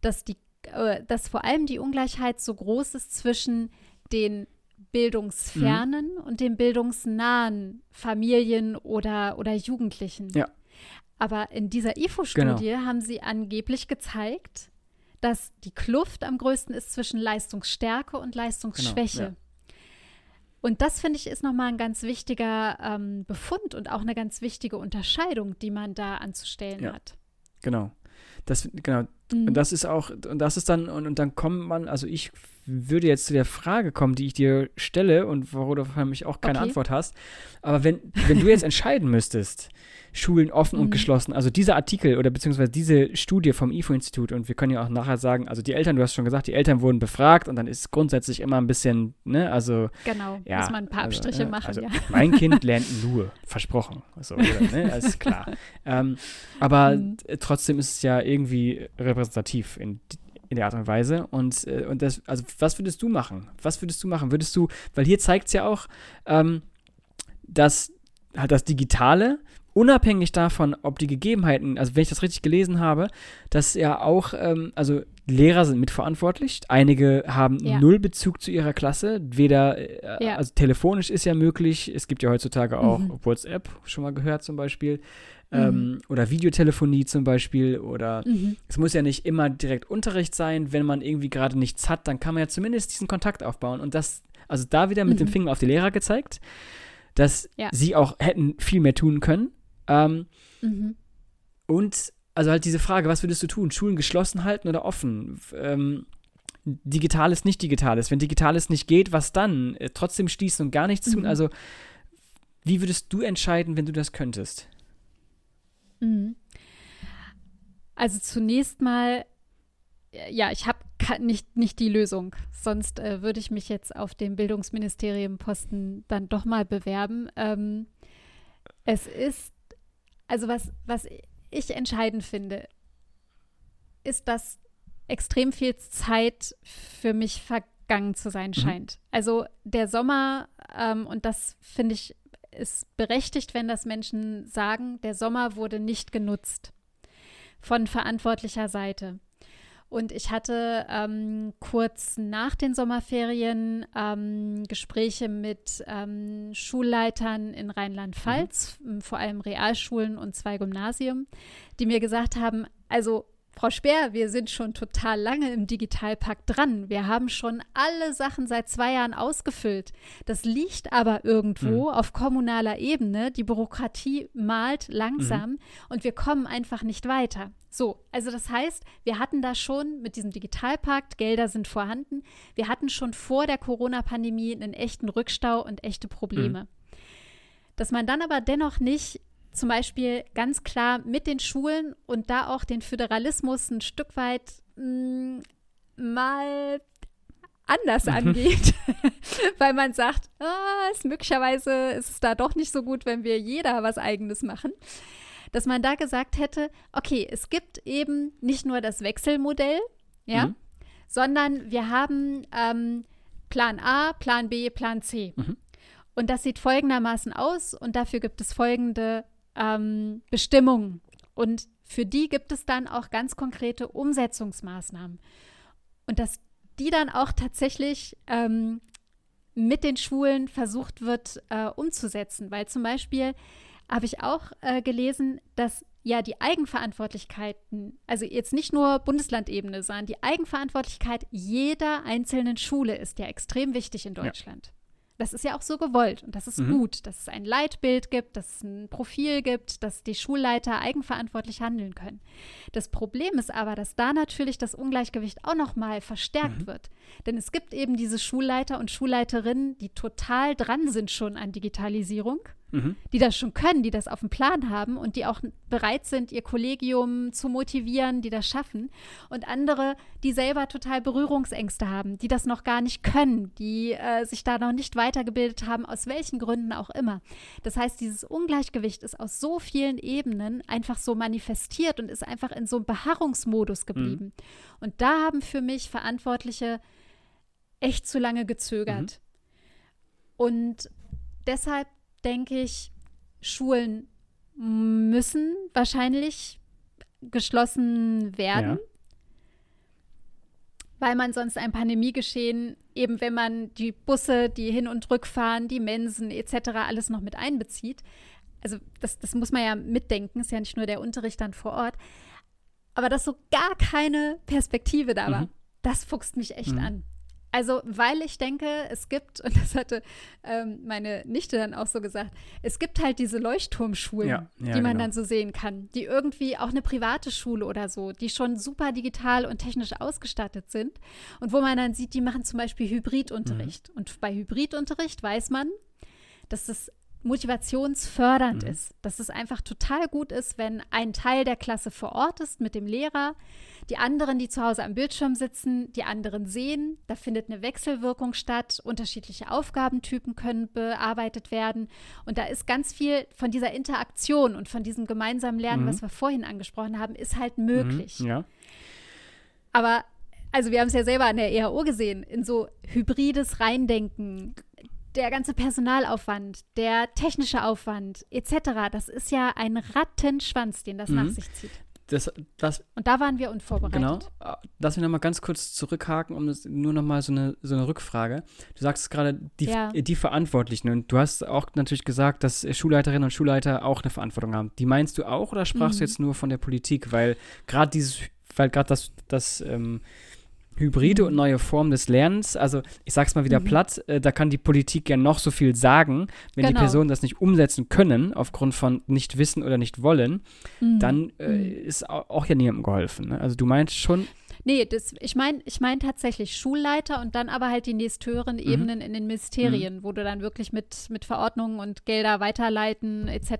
dass, die, äh, dass vor allem die Ungleichheit so groß ist zwischen den bildungsfernen mhm. und den bildungsnahen Familien oder, oder Jugendlichen. Ja. Aber in dieser IFO-Studie genau. haben sie angeblich gezeigt, dass die Kluft am größten ist zwischen Leistungsstärke und Leistungsschwäche. Genau, ja. Und das, finde ich, ist nochmal ein ganz wichtiger ähm, Befund und auch eine ganz wichtige Unterscheidung, die man da anzustellen ja. hat. Genau. Das, genau, mhm. und das ist auch, und das ist dann, und, und dann kommt man, also ich würde jetzt zu der Frage kommen, die ich dir stelle und worauf du mich auch keine okay. Antwort hast. Aber wenn, wenn du jetzt entscheiden müsstest, Schulen offen mhm. und geschlossen. Also dieser Artikel oder beziehungsweise diese Studie vom IFO-Institut und wir können ja auch nachher sagen, also die Eltern, du hast schon gesagt, die Eltern wurden befragt und dann ist grundsätzlich immer ein bisschen, ne, also Genau, ja, muss man ein paar also, Abstriche also, machen, also ja. Mein Kind lernt nur, versprochen. So, oder, ne, ist klar. ähm, aber mhm. trotzdem ist es ja irgendwie repräsentativ in in der Art und Weise. Und, äh, und das, also was würdest du machen? Was würdest du machen? Würdest du, weil hier zeigt es ja auch, ähm, dass halt das Digitale unabhängig davon, ob die Gegebenheiten, also wenn ich das richtig gelesen habe, dass ja auch, ähm, also Lehrer sind mitverantwortlich. Einige haben Ja. null Bezug zu ihrer Klasse. Weder, äh, Ja. also telefonisch ist ja möglich. Es gibt ja heutzutage auch Mhm. WhatsApp, schon mal gehört zum Beispiel. Ähm, oder Videotelefonie zum Beispiel. Oder Mhm. es muss ja nicht immer direkt Unterricht sein. Wenn man irgendwie gerade nichts hat, dann kann man ja zumindest diesen Kontakt aufbauen. Und das, also da wieder mit dem Mhm. Finger auf die Lehrer gezeigt, dass Ja. sie auch hätten viel mehr tun können. Ähm, Mhm. und also halt diese Frage, was würdest du tun? Schulen geschlossen halten oder offen? Ähm, Digitales, nicht Digitales. Wenn Digitales nicht geht, was dann? Äh, trotzdem schließen und gar nichts tun? Mhm. Also, wie würdest du entscheiden, wenn du das könntest? Mhm. Also zunächst mal, äh, ja, ich habe nicht, nicht die Lösung. Sonst äh, würde ich mich jetzt auf dem Bildungsministerium-Posten dann doch mal bewerben. Ähm, es ist, also was, was ich entscheidend finde, ist, dass extrem viel Zeit für mich vergangen zu sein scheint. Also der Sommer, ähm, und das finde ich ist berechtigt, wenn das Menschen sagen, der Sommer wurde nicht genutzt von verantwortlicher Seite. Und ich hatte ähm, kurz nach den Sommerferien ähm, Gespräche mit ähm, Schulleitern in Rheinland-Pfalz, m, vor allem Realschulen und zwei Gymnasien, die mir gesagt haben, also Frau Speer, wir sind schon total lange im Digitalpakt dran. Wir haben schon alle Sachen seit zwei Jahren ausgefüllt. Das liegt aber irgendwo auf kommunaler Ebene. Die Bürokratie malt langsam und wir kommen einfach nicht weiter. So, also das heißt, wir hatten da schon mit diesem Digitalpakt, Gelder sind vorhanden, wir hatten schon vor der Corona-Pandemie einen echten Rückstau und echte Probleme. Dass man dann aber dennoch nicht zum Beispiel ganz klar mit den Schulen und da auch den Föderalismus ein Stück weit mh, mal anders angeht, weil man sagt, ah, ist möglicherweise ist es da doch nicht so gut, wenn wir jeder was eigenes machen, dass man da gesagt hätte, okay, es gibt eben nicht nur das Wechselmodell, ja, Mhm. sondern wir haben ähm, Plan A, Plan B, Plan C. Mhm. Und das sieht folgendermaßen aus und dafür gibt es folgende ähm, Bestimmungen. Und für die gibt es dann auch ganz konkrete Umsetzungsmaßnahmen. Und dass die dann auch tatsächlich ähm, mit den Schulen versucht wird äh, umzusetzen. Weil zum Beispiel habe ich auch äh, gelesen, dass ja die Eigenverantwortlichkeiten, also jetzt nicht nur Bundeslandebene, sondern die Eigenverantwortlichkeit jeder einzelnen Schule ist ja extrem wichtig in Deutschland. Das ist ja auch so gewollt und das ist Mhm. gut, dass es ein Leitbild gibt, dass es ein Profil gibt, dass die Schulleiter eigenverantwortlich handeln können. Das Problem ist aber, dass da natürlich das Ungleichgewicht auch noch mal verstärkt wird. Denn es gibt eben diese Schulleiter und Schulleiterinnen, die total dran sind schon an Digitalisierung Mhm. die das schon können, die das auf dem Plan haben und die auch bereit sind, ihr Kollegium zu motivieren, die das schaffen. Und andere, die selber total Berührungsängste haben, die das noch gar nicht können, die äh, sich da noch nicht weitergebildet haben, aus welchen Gründen auch immer. Das heißt, dieses Ungleichgewicht ist aus so vielen Ebenen einfach so manifestiert und ist einfach in so einem Beharrungsmodus geblieben. Und da haben für mich Verantwortliche echt zu lange gezögert. Und deshalb denke ich, Schulen müssen wahrscheinlich geschlossen werden, Ja. weil man sonst ein Pandemiegeschehen, eben wenn man die Busse, die hin und rückfahren, die Mensen etc. alles noch mit einbezieht. Also das, das muss man ja mitdenken, ist ja nicht nur der Unterricht dann vor Ort. Aber dass so gar keine Perspektive da war, Mhm. das fuchst mich echt Mhm. an. Also, weil ich denke, es gibt, und das hatte ähm, meine Nichte dann auch so gesagt, es gibt halt diese Leuchtturmschulen, Ja, ja, die man genau. dann so sehen kann, die irgendwie auch eine private Schule oder so, die schon super digital und technisch ausgestattet sind und wo man dann sieht, die machen zum Beispiel Hybridunterricht. Mhm. Und bei Hybridunterricht weiß man, dass das motivationsfördernd Mhm. ist, dass es einfach total gut ist, wenn ein Teil der Klasse vor Ort ist mit dem Lehrer, die anderen, die zu Hause am Bildschirm sitzen, die anderen sehen, da findet eine Wechselwirkung statt, unterschiedliche Aufgabentypen können bearbeitet werden und da ist ganz viel von dieser Interaktion und von diesem gemeinsamen Lernen, Mhm. was wir vorhin angesprochen haben, ist halt möglich. Mhm. Ja. Aber, also wir haben es ja selber an der EHO gesehen, in so hybrides Reindenken, der ganze Personalaufwand, der technische Aufwand etc., das ist ja ein Rattenschwanz, den das Mhm. nach sich zieht. das, das, Und da waren wir unvorbereitet. Genau. Lass mich nochmal ganz kurz zurückhaken, um das nur nochmal so eine, so eine Rückfrage. Du sagst gerade, die, Ja. die Verantwortlichen. Und du hast auch natürlich gesagt, dass Schulleiterinnen und Schulleiter auch eine Verantwortung haben. Die meinst du auch oder sprachst du Mhm. jetzt nur von der Politik? Weil gerade dieses, weil gerade das, das ähm, hybride und neue Form des Lernens, also ich sag's mal wieder Mhm. platt, äh, da kann die Politik ja noch so viel sagen, wenn die Genau. Personen das nicht umsetzen können, aufgrund von nicht wissen oder nicht wollen, Mhm. dann äh, Mhm. ist au- auch ja niemandem geholfen. Ne? Also du meinst schon, Nee, das, ich meine ich mein tatsächlich Schulleiter und dann aber halt die nächsthöheren Mhm. Ebenen in den Ministerien, wo du dann wirklich mit, mit Verordnungen und Gelder weiterleiten etc.,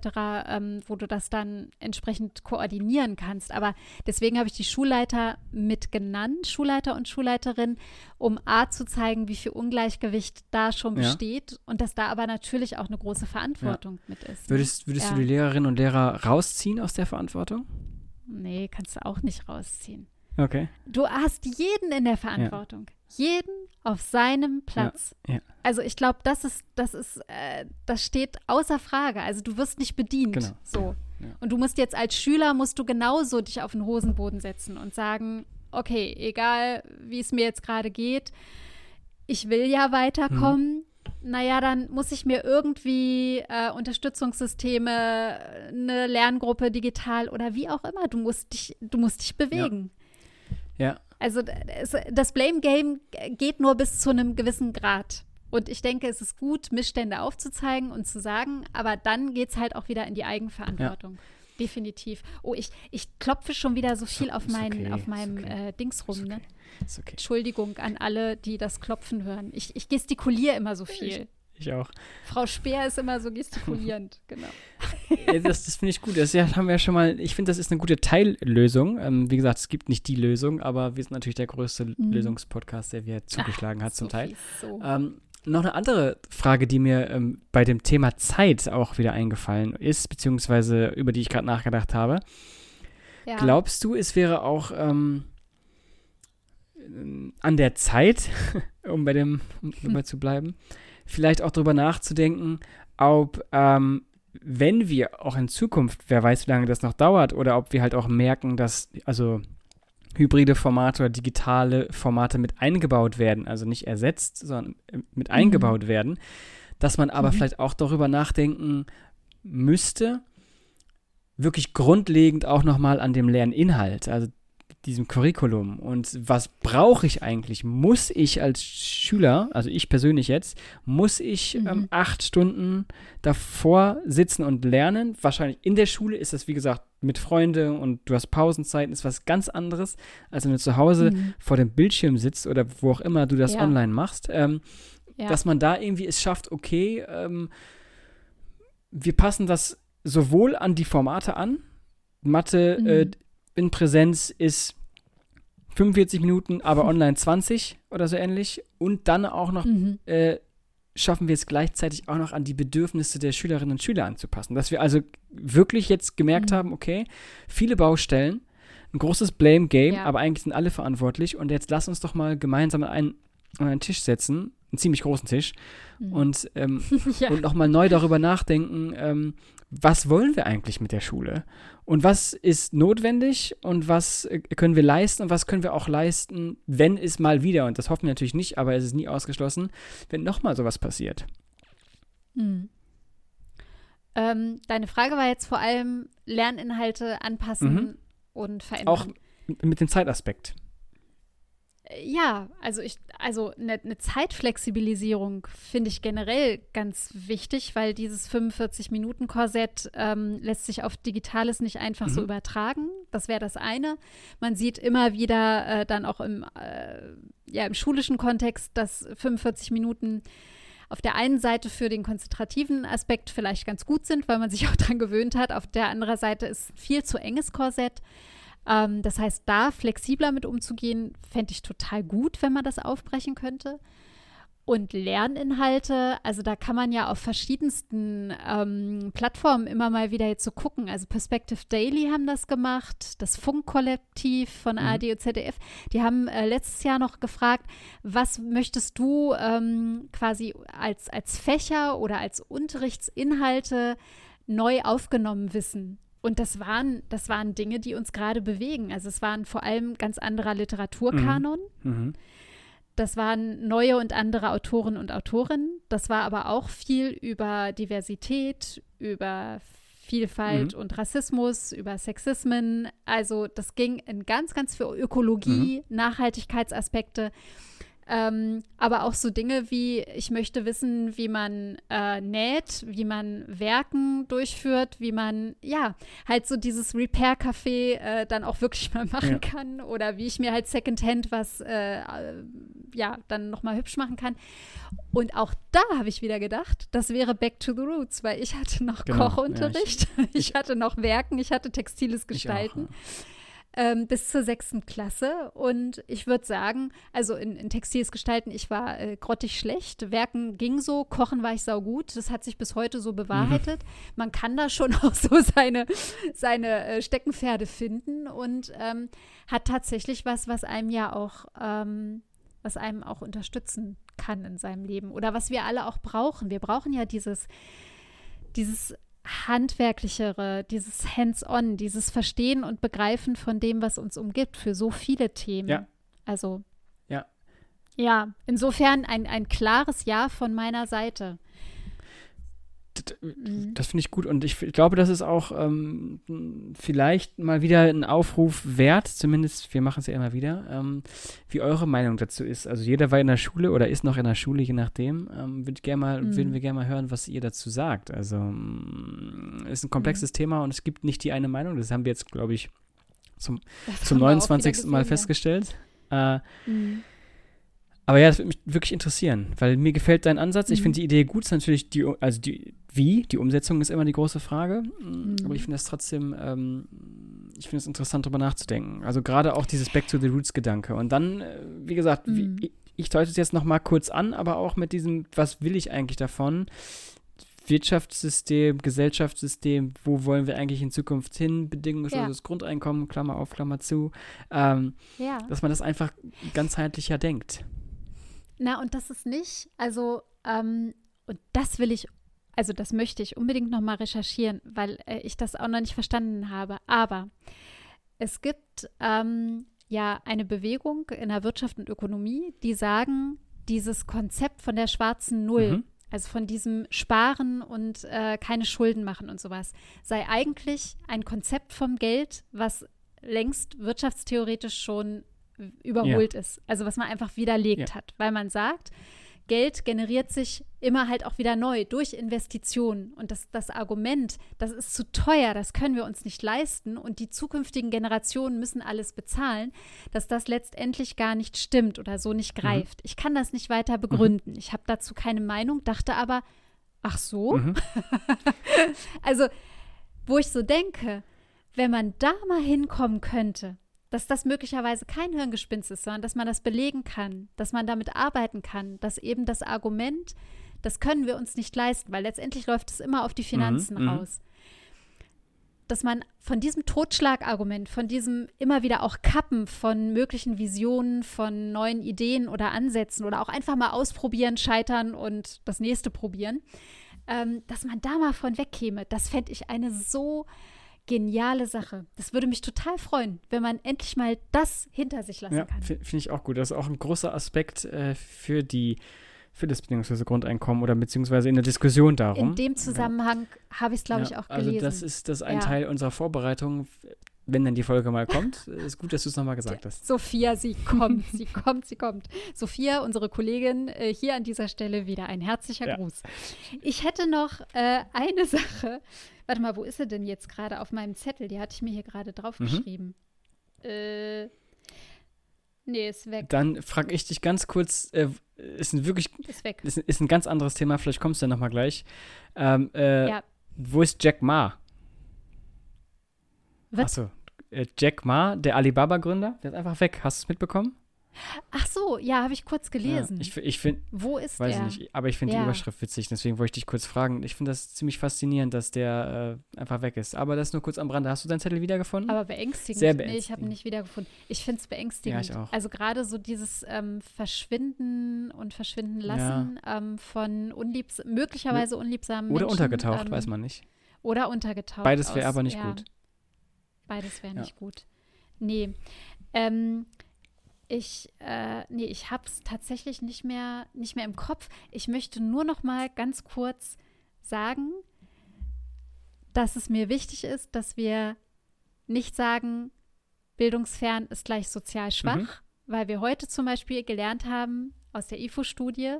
ähm, wo du das dann entsprechend koordinieren kannst. Aber deswegen habe ich die Schulleiter mit genannt, Schulleiter und Schulleiterin, um A zu zeigen, wie viel Ungleichgewicht da schon Ja. besteht und dass da aber natürlich auch eine große Verantwortung mit ist. ne? würdest, würdest Ja. du die Lehrerinnen und Lehrer rausziehen aus der Verantwortung? Nee, kannst du auch nicht rausziehen. Okay. Du hast jeden in der Verantwortung. Jeden auf seinem Platz. ja. Also ich glaube, das ist, das ist, äh, das steht außer Frage. Also du wirst nicht bedient. Genau. So. Ja. Und du musst jetzt als Schüler musst du genauso dich auf den Hosenboden setzen und sagen, okay, egal wie es mir jetzt gerade geht, ich will ja weiterkommen. Naja, dann muss ich mir irgendwie äh, Unterstützungssysteme, eine Lerngruppe digital oder wie auch immer, du musst dich, du musst dich bewegen. Ja. Also d- es, das Blame Game geht nur bis zu einem gewissen Grad. Und ich denke, es ist gut, Missstände aufzuzeigen und zu sagen, aber dann geht es halt auch wieder in die Eigenverantwortung. Definitiv. Oh, ich, ich klopfe schon wieder so viel auf, mein, okay, auf meinem okay. äh, Dings rum. Ne? Ist okay. Entschuldigung an alle, die das Klopfen hören. Ich, ich gestikuliere immer so viel. Ich auch. Frau Speer ist immer so gestikulierend, genau. Das das finde ich gut. Das ja, haben wir ja schon mal, ich finde, das ist eine gute Teillösung. Ähm, wie gesagt, es gibt nicht die Lösung, aber wir sind natürlich der größte Mhm. Lösungspodcast, der wir zugeschlagen hat zum so Teil. So. Ähm, noch eine andere Frage, die mir ähm, bei dem Thema Zeit auch wieder eingefallen ist, beziehungsweise über die ich gerade nachgedacht habe. ja. Glaubst du, es wäre auch ähm, an der Zeit, um bei dem um dabei zu bleiben, vielleicht auch darüber nachzudenken, ob ähm, wenn wir auch in Zukunft, wer weiß, wie lange das noch dauert, oder ob wir halt auch merken, dass also hybride Formate oder digitale Formate mit eingebaut werden, also nicht ersetzt, sondern äh, mit Mhm. eingebaut werden, dass man aber Mhm. vielleicht auch darüber nachdenken müsste, wirklich grundlegend auch nochmal an dem Lerninhalt, also diesem Curriculum und was brauche ich eigentlich? Muss ich als Schüler, also ich persönlich jetzt, muss ich Mhm. ähm, acht Stunden davor sitzen und lernen? Wahrscheinlich in der Schule ist das, wie gesagt, mit Freunden und du hast Pausenzeiten, ist was ganz anderes, als wenn du zu Hause Mhm. vor dem Bildschirm sitzt oder wo auch immer du das Ja. online machst. Ähm, Ja. dass man da irgendwie es schafft, okay, ähm, wir passen das sowohl an die Formate an. Mathe Mhm. äh, in Präsenz ist 45 Minuten, aber online 20 oder so ähnlich. Und dann auch noch Mhm. äh, schaffen wir es gleichzeitig auch noch an die Bedürfnisse der Schülerinnen und Schüler anzupassen. Dass wir also wirklich jetzt gemerkt Mhm. haben, okay, viele Baustellen, ein großes Blame Game, Ja. aber eigentlich sind alle verantwortlich. Und jetzt lass uns doch mal gemeinsam an einen, an einen Tisch setzen, einen ziemlich großen Tisch, Mhm. und, ähm, ja. und nochmal neu darüber nachdenken, ähm, was wollen wir eigentlich mit der Schule? Und was ist notwendig und was äh, können wir leisten und was können wir auch leisten, wenn es mal wieder, und das hoffen wir natürlich nicht, aber es ist nie ausgeschlossen, wenn nochmal sowas passiert. Mhm. Ähm, deine Frage war jetzt vor allem Lerninhalte anpassen Mhm. und verändern. Auch mit dem Zeitaspekt. Ja, also ich, also eine ne Zeitflexibilisierung finde ich generell ganz wichtig, weil dieses 45-Minuten-Korsett ähm, lässt sich auf Digitales nicht einfach so Mhm. übertragen. Das wäre das eine. Man sieht immer wieder äh, dann auch im, äh, ja, im schulischen Kontext, dass 45 Minuten auf der einen Seite für den konzentrativen Aspekt vielleicht ganz gut sind, weil man sich auch daran gewöhnt hat. Auf der anderen Seite ist viel zu enges Korsett. Ähm, das heißt, da flexibler mit umzugehen, fände ich total gut, wenn man das aufbrechen könnte. Und Lerninhalte, also da kann man ja auf verschiedensten ähm, Plattformen immer mal wieder jetzt so gucken. Also Perspective Daily haben das gemacht, das Funkkollektiv von Mhm. ARD und ZDF. Die haben äh, letztes Jahr noch gefragt, was möchtest du ähm, quasi als, als Fächer oder als Unterrichtsinhalte neu aufgenommen wissen? Und das waren, das waren Dinge, die uns gerade bewegen. Also es waren vor allem ganz anderer Literaturkanon. Mhm. Mhm. Das waren neue und andere Autoren und Autorinnen. Das war aber auch viel über Diversität, über Vielfalt Mhm. und Rassismus, über Sexismen. Also das ging in ganz, ganz viel Ökologie, Nachhaltigkeitsaspekte. Ähm, aber auch so Dinge wie, ich möchte wissen, wie man äh, näht, wie man Werken durchführt, wie man, ja, halt so dieses Repair-Café äh, dann auch wirklich mal machen Ja. kann oder wie ich mir halt Secondhand was, äh, äh, ja, dann nochmal hübsch machen kann. Und auch da habe ich wieder gedacht, das wäre Back to the Roots, weil ich hatte noch Genau, ja, Kochunterricht, ich, hatte noch Werken, ich hatte textiles Ich auch, Gestalten ja. Ähm, bis zur sechsten Klasse. Und ich würde sagen, also in, in textiles Gestalten, ich war äh, grottig schlecht. Werken ging so, Kochen war ich saugut. Das hat sich bis heute so bewahrheitet. Man kann da schon auch so seine, seine äh, Steckenpferde finden und ähm, hat tatsächlich was, was einem ja auch, ähm, was einem auch unterstützen kann in seinem Leben. Oder was wir alle auch brauchen. Wir brauchen ja dieses, dieses handwerklichere, dieses Hands-on, dieses Verstehen und Begreifen von dem, was uns umgibt, für so viele Themen. Ja. Also. Ja. Ja, insofern ein, ein klares Ja von meiner Seite. Mhm. Das finde ich gut und ich f- glaube, das ist auch ähm, vielleicht mal wieder ein Aufruf wert, zumindest wir machen es ja immer wieder, ähm, wie eure Meinung dazu ist. Also jeder war in der Schule oder ist noch in der Schule, je nachdem. Ähm, würd gern mal, Mhm. Würden wir gerne mal hören, was ihr dazu sagt. Also mm, ist ein komplexes Thema und es gibt nicht die eine Meinung. Das haben wir jetzt, glaube ich, zum, Das zum haben wir auch wieder 29. Mal gesehen, festgestellt. Äh, Ja. Mhm. Aber ja, das würde mich wirklich interessieren, weil mir gefällt dein Ansatz. Ich Mhm. finde die Idee gut. Natürlich die, also die, wie, die Umsetzung ist immer die große Frage. Mhm. Aber ich finde das trotzdem, ähm, ich finde es interessant, darüber nachzudenken. Also gerade auch dieses Back to the Roots Gedanke. Und dann, äh, wie gesagt, wie, Mhm. ich, ich deute es jetzt noch mal kurz an, aber auch mit diesem, was will ich eigentlich davon? Wirtschaftssystem, Gesellschaftssystem, wo wollen wir eigentlich in Zukunft hin? Bedingungsloses Grundeinkommen, Klammer auf, Klammer zu. Ähm, ja. dass man das einfach ganzheitlicher denkt. Na, und das ist nicht, also, ähm, und das will ich, also das möchte ich unbedingt nochmal recherchieren, weil äh, ich das auch noch nicht verstanden habe. Aber es gibt ähm, ja eine Bewegung in der Wirtschaft und Ökonomie, die sagen, dieses Konzept von der schwarzen Null, Mhm. also von diesem Sparen und äh, keine Schulden machen und sowas, sei eigentlich ein Konzept vom Geld, was längst wirtschaftstheoretisch schon überholt ist. Also was man einfach widerlegt Ja. hat, weil man sagt, Geld generiert sich immer halt auch wieder neu durch Investitionen. Und das, das Argument, das ist zu teuer, das können wir uns nicht leisten und die zukünftigen Generationen müssen alles bezahlen, dass das letztendlich gar nicht stimmt oder so nicht greift. Ich kann das nicht weiter begründen. Ich habe dazu keine Meinung, dachte aber, ach so, Mhm. also, wo ich so denke, wenn man da mal hinkommen könnte, dass das möglicherweise kein Hirngespinst ist, sondern dass man das belegen kann, dass man damit arbeiten kann, dass eben das Argument, das können wir uns nicht leisten, weil letztendlich läuft es immer auf die Finanzen mhm. raus. Dass man von diesem Totschlagargument, von diesem immer wieder auch Kappen von möglichen Visionen, von neuen Ideen oder Ansätzen oder auch einfach mal ausprobieren, scheitern und das nächste probieren, ähm, dass man da mal von wegkäme, das fände ich eine so geniale Sache. Das würde mich total freuen, wenn man endlich mal das hinter sich lassen Ja, kann. finde find ich auch gut. Das ist auch ein großer Aspekt äh, für die für das bedingungslose Grundeinkommen oder beziehungsweise in der Diskussion darum. In dem Zusammenhang habe ich es, glaube ich, auch also gelesen. das ist das ein Ja. Teil unserer Vorbereitung, wenn dann die Folge mal kommt. ist gut, dass du es nochmal gesagt hast. Sophia, sie kommt, sie kommt, sie kommt. Sophia, unsere Kollegin, äh, hier an dieser Stelle wieder ein herzlicher Ja. Gruß. Ich hätte noch äh, eine Sache. Warte mal, wo ist sie denn jetzt gerade auf meinem Zettel? Die hatte ich mir hier gerade Mhm. draufgeschrieben. Äh, nee, ist weg. Dann frage ich dich ganz kurz, äh, ist ein wirklich, Ist weg. ist, ist ein ganz anderes Thema, vielleicht kommst du ja nochmal gleich. Ähm, äh, Ja. Wo ist Jack Ma? Was? Achso, äh, Jack Ma, der Alibaba-Gründer, der ist einfach weg. Hast du es mitbekommen? Ach so, ja, habe ich kurz gelesen. Ja, ich ich finde, Wo ist weiß er? ich nicht, aber ich finde Ja. die Überschrift witzig, deswegen wollte ich dich kurz fragen. Ich finde das ziemlich faszinierend, dass der äh, einfach weg ist. Aber das nur kurz am Rande. Hast du deinen Zettel wiedergefunden? Aber beängstigend. Sehr Nee, ich habe beängstigend. nicht wiedergefunden. Ich finde es beängstigend. Ja, ich auch. Also gerade so dieses ähm, Verschwinden und Verschwinden lassen ähm, von unliebs möglicherweise unliebsamen Oder Menschen. untergetaucht, ähm, weiß man nicht. Oder untergetaucht. Beides wäre aber nicht ja, gut. Beides wäre Ja. nicht gut. Nee. Ähm, ich, äh, nee, ich habe es tatsächlich nicht mehr, nicht mehr im Kopf. Ich möchte nur noch mal ganz kurz sagen, dass es mir wichtig ist, dass wir nicht sagen, bildungsfern ist gleich sozial schwach, Mhm. weil wir heute zum Beispiel gelernt haben aus der IFO-Studie,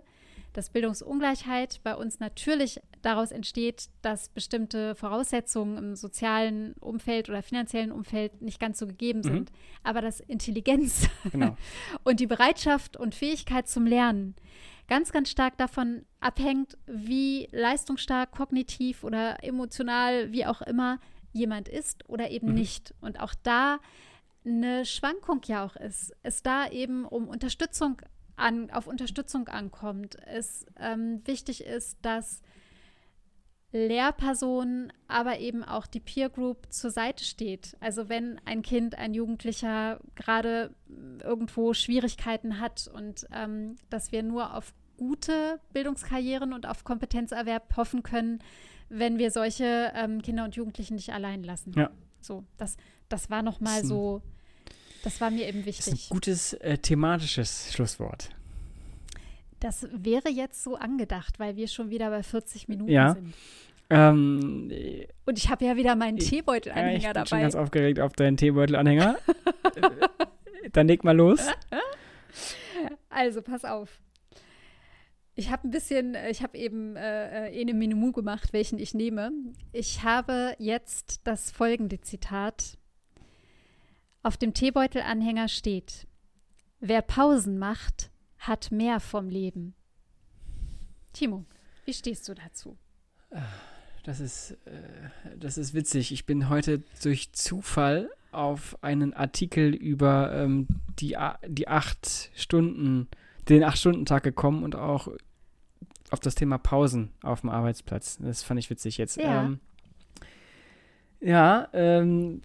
dass Bildungsungleichheit bei uns natürlich daraus entsteht, dass bestimmte Voraussetzungen im sozialen Umfeld oder finanziellen Umfeld nicht ganz so gegeben Mhm. sind. Aber dass Intelligenz Genau. und die Bereitschaft und Fähigkeit zum Lernen ganz, ganz stark davon abhängt, wie leistungsstark, kognitiv oder emotional, wie auch immer jemand ist oder eben Mhm. nicht. Und auch da eine Schwankung ja auch ist. Es da eben um Unterstützung an, auf Unterstützung ankommt. Es ähm, wichtig ist, dass Lehrpersonen, aber eben auch die Peer Group zur Seite steht. Also wenn ein Kind, ein Jugendlicher gerade irgendwo Schwierigkeiten hat und ähm, dass wir nur auf gute Bildungskarrieren und auf Kompetenzerwerb hoffen können, wenn wir solche ähm, Kinder und Jugendlichen nicht allein lassen. Ja. So, das, das war nochmal so, das war mir eben Das ist wichtig. ein gutes äh, thematisches Schlusswort. Das wäre jetzt so angedacht, weil wir schon wieder bei 40 Minuten Ja. sind. Ähm, äh, Und ich habe ja wieder meinen Ich- ja, ich Teebeutelanhänger bin schon dabei. ganz aufgeregt auf deinen Teebeutelanhänger. Dann leg mal los. Also, pass auf. Ich habe ein bisschen, äh, ich habe eben äh, äh, eine Minimu gemacht, welchen ich nehme. Ich habe jetzt das folgende Zitat. Auf dem Teebeutelanhänger steht: Wer Pausen macht, hat mehr vom Leben. Timo, wie stehst du dazu? Das ist, äh, das ist witzig. Ich bin heute durch Zufall auf einen Artikel über ähm, die, die acht Stunden, den Acht-Stunden-Tag gekommen und auch auf das Thema Pausen auf dem Arbeitsplatz. Das fand ich witzig jetzt. Ja. Ähm, ja, ähm,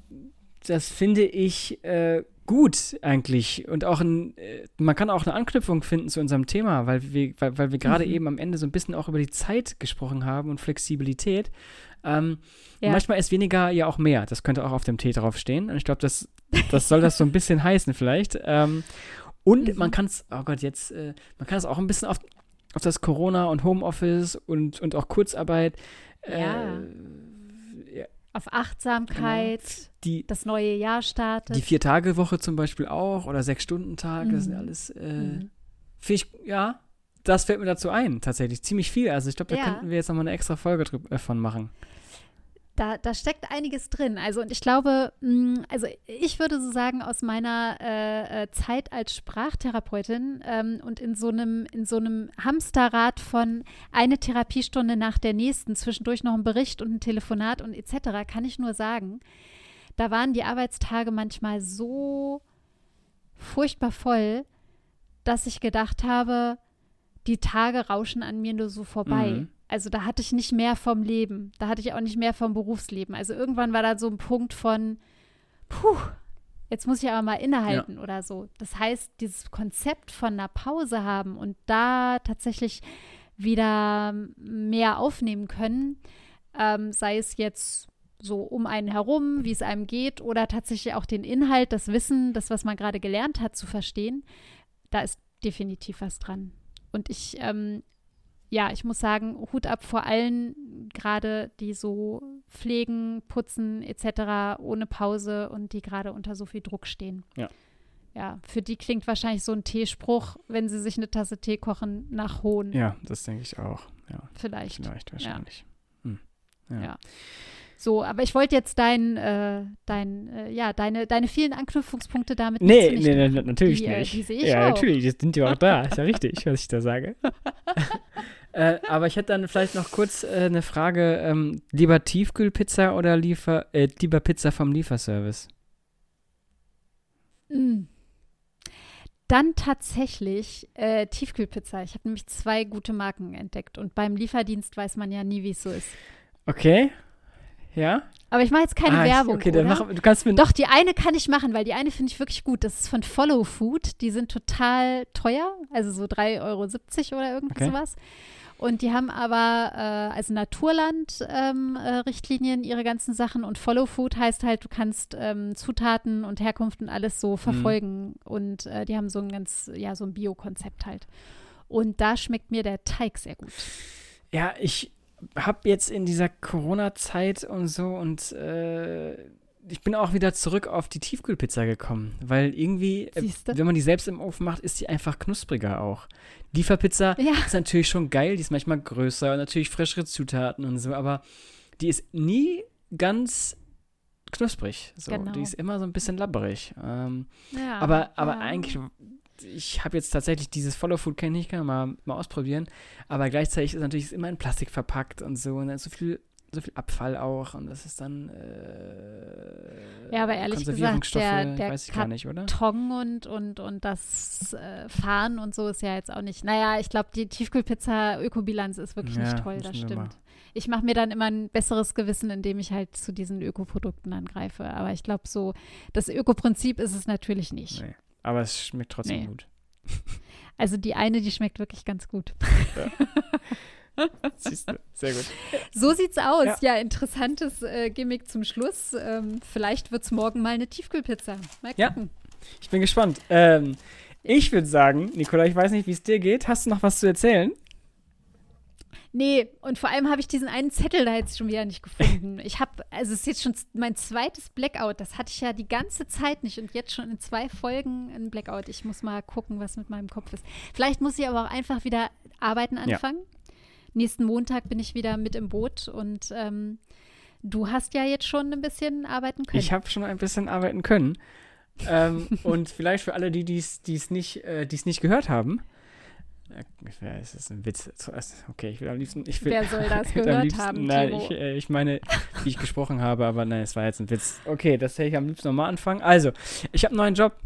das finde ich äh, gut eigentlich. Und auch ein, äh, man kann auch eine Anknüpfung finden zu unserem Thema, weil wir, weil, weil wir gerade Mhm. eben am Ende so ein bisschen auch über die Zeit gesprochen haben und Flexibilität. Ähm, Ja. Manchmal ist weniger ja auch mehr. Das könnte auch auf dem Tee draufstehen. Und ich glaube, das, das soll das so ein bisschen heißen vielleicht. Ähm, und Mhm. man kann es, oh Gott, jetzt, äh, man kann es auch ein bisschen auf, auf das Corona und Homeoffice und, und auch Kurzarbeit. Äh, Ja. Auf Achtsamkeit, die, das neue Jahr startet. die Vier-Tage-Woche zum Beispiel auch oder Sechs-Stunden-Tag, das sind Mhm. alles, äh, Mhm. ich, ja, das fällt mir dazu ein, tatsächlich. Ziemlich viel. Also ich glaube, da Ja. könnten wir jetzt nochmal eine extra Folge drüber, äh, machen. Da, da steckt einiges drin. Also, und ich glaube, mh, also ich würde so sagen, aus meiner äh, äh, Zeit als Sprachtherapeutin ähm, und in so einem, in so einem Hamsterrad von eine Therapiestunde nach der nächsten, zwischendurch noch ein Bericht und ein Telefonat und etc., kann ich nur sagen, da waren die Arbeitstage manchmal so furchtbar voll, dass ich gedacht habe, die Tage rauschen an mir nur so vorbei. Mhm. Also da hatte ich nicht mehr vom Leben. Da hatte ich auch nicht mehr vom Berufsleben. Also irgendwann war da so ein Punkt von, puh, jetzt muss ich aber mal innehalten oder so. Das heißt, dieses Konzept von einer Pause haben und da tatsächlich wieder mehr aufnehmen können, ähm, sei es jetzt so um einen herum, wie es einem geht, oder tatsächlich auch den Inhalt, das Wissen, das, was man gerade gelernt hat, zu verstehen, da ist definitiv was dran. Und ich, ähm, ja, ich muss sagen, Hut ab vor allen, gerade die so pflegen, putzen etc. ohne Pause und die gerade unter so viel Druck stehen. Ja. Ja, für die klingt wahrscheinlich so ein Teespruch, wenn sie sich eine Tasse Tee kochen, nach Hohn. Ja, das denke ich auch. Ja, Vielleicht. vielleicht, wahrscheinlich. Hm. Ja. Ja. So, aber ich wollte jetzt dein, äh, dein, äh, ja, deine, deine vielen Anknüpfungspunkte damit nicht Nee, zunichte nee, nee, natürlich die, äh, nicht. Die sehe ich ja, auch. natürlich, die sind ja auch da. Ist ja richtig, was ich da sage. äh, aber ich hätte dann vielleicht noch kurz äh, eine Frage: ähm, Lieber Tiefkühlpizza oder liefer, äh, lieber Pizza vom Lieferservice? Mm. Dann tatsächlich äh, Tiefkühlpizza. Ich habe nämlich zwei gute Marken entdeckt und beim Lieferdienst weiß man ja nie, wie es so ist. Okay. Ja? Aber ich mache jetzt keine ah, Werbung. Okay, dann mach, du kannst mir. Doch, die eine kann ich machen, weil die eine finde ich wirklich gut. Das ist von Follow Food. Die sind total teuer, also so 3,70 Euro oder irgend Okay. sowas. Und die haben aber äh, also Naturland-Richtlinien, äh, Richtlinien, ihre ganzen Sachen. Und Follow Food heißt halt, du kannst ähm, Zutaten und Herkunft und alles Mhm. so verfolgen. Und äh, die haben so ein ganz, ja, so ein Bio-Konzept halt. Und da schmeckt mir der Teig sehr gut. Ja, ich habe jetzt in dieser Corona-Zeit und so und äh, ich bin auch wieder zurück auf die Tiefkühlpizza gekommen, weil irgendwie, äh, wenn man die selbst im Ofen macht, ist die einfach knuspriger auch. Lieferpizza Ja. ist natürlich schon geil, die ist manchmal größer und natürlich frischere Zutaten und so, aber die ist nie ganz knusprig. So, Genau. Die ist immer so ein bisschen labberig. Ähm, ja aber, aber ja. eigentlich, ich habe jetzt tatsächlich dieses Follow Food kenne ich, kann mal, mal ausprobieren. Aber gleichzeitig ist natürlich immer in Plastik verpackt und so. Und dann ist so viel, so viel Abfall auch. Und das ist dann. Äh, Ja, aber ehrlich gesagt, der- der weiß ich gar nicht, oder? Karton und, und, und das äh, Fahren und so ist ja jetzt auch nicht. Naja, ich glaube, die Tiefkühlpizza-Ökobilanz ist wirklich Ja, nicht toll, das stimmt. mal. Ich mache mir dann immer ein besseres Gewissen, indem ich halt zu diesen Ökoprodukten angreife. Aber ich glaube, so das Ökoprinzip ist es natürlich nicht. Nee. Aber es schmeckt trotzdem Nee. gut. Also die eine, die schmeckt wirklich ganz gut. Siehst du, sehr gut. So sieht's aus. Ja. Ja, interessantes äh, Gimmick zum Schluss. Ähm, vielleicht wird's morgen mal eine Tiefkühlpizza. Mal Ja. gucken. Ich bin gespannt. Ähm, ich würde sagen, Nicola, ich weiß nicht, wie es dir geht. Hast du noch was zu erzählen? Nee, und vor allem habe ich diesen einen Zettel da jetzt schon wieder nicht gefunden. Ich habe, also es ist jetzt schon mein zweites Blackout. Das hatte ich ja die ganze Zeit nicht und jetzt schon in zwei Folgen ein Blackout. Ich muss mal gucken, was mit meinem Kopf ist. Vielleicht muss ich aber auch einfach wieder arbeiten Ja. anfangen. Nächsten Montag bin ich wieder mit im Boot und ähm, du hast ja jetzt schon ein bisschen arbeiten können. Ich habe schon ein bisschen arbeiten können. ähm, und vielleicht für alle, die die's nicht, äh, die's nicht gehört haben. Ja, es ist ein Witz. Okay, ich will am liebsten. Ich will, Wer soll das gehört liebsten, haben, Nein, ich, äh, ich meine, wie ich gesprochen habe, aber nein, es war jetzt ein Witz. Okay, das hätte ich am liebsten nochmal anfangen. Also, ich habe einen neuen Job.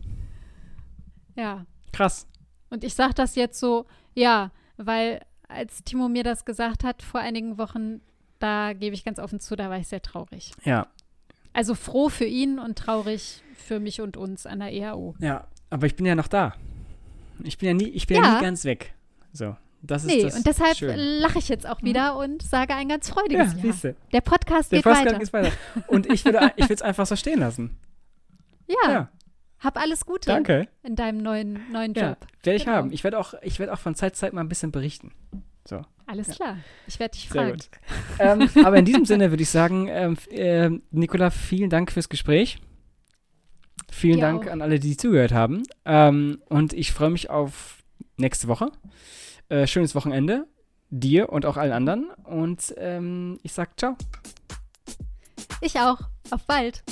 ja. Krass. Und ich sage das jetzt so, ja, weil als Timo mir das gesagt hat vor einigen Wochen, da gebe ich ganz offen zu, da war ich sehr traurig. Ja, Also froh für ihn und traurig für mich und uns an der EAO. ja. Aber ich bin ja noch da. Ich bin ja nie, ich bin ja, Ja. nie ganz weg. So, das ist Nee, das und deshalb lache ich jetzt auch wieder und sage ein ganz freudiges Ja, Jahr. Der Podcast Der geht Podcast weiter. geht weiter. Und ich würde ich es einfach so stehen lassen. Ja, Ja, hab alles Gute danke. in deinem neuen, neuen Ja, Job. werde ich Genau. haben. Ich werde auch, ich werde auch von Zeit zu Zeit mal ein bisschen berichten. So, Alles klar. Ich werde dich sehr fragen. gut. ähm, aber in diesem Sinne würde ich sagen, ähm, ähm, Nicola, vielen Dank fürs Gespräch. Vielen Dir Dank auch. an alle, die zugehört haben. Ähm, und ich freue mich auf nächste Woche. Äh, schönes Wochenende. Dir und auch allen anderen. Und ähm, ich sag ciao. Ich auch. Auf bald.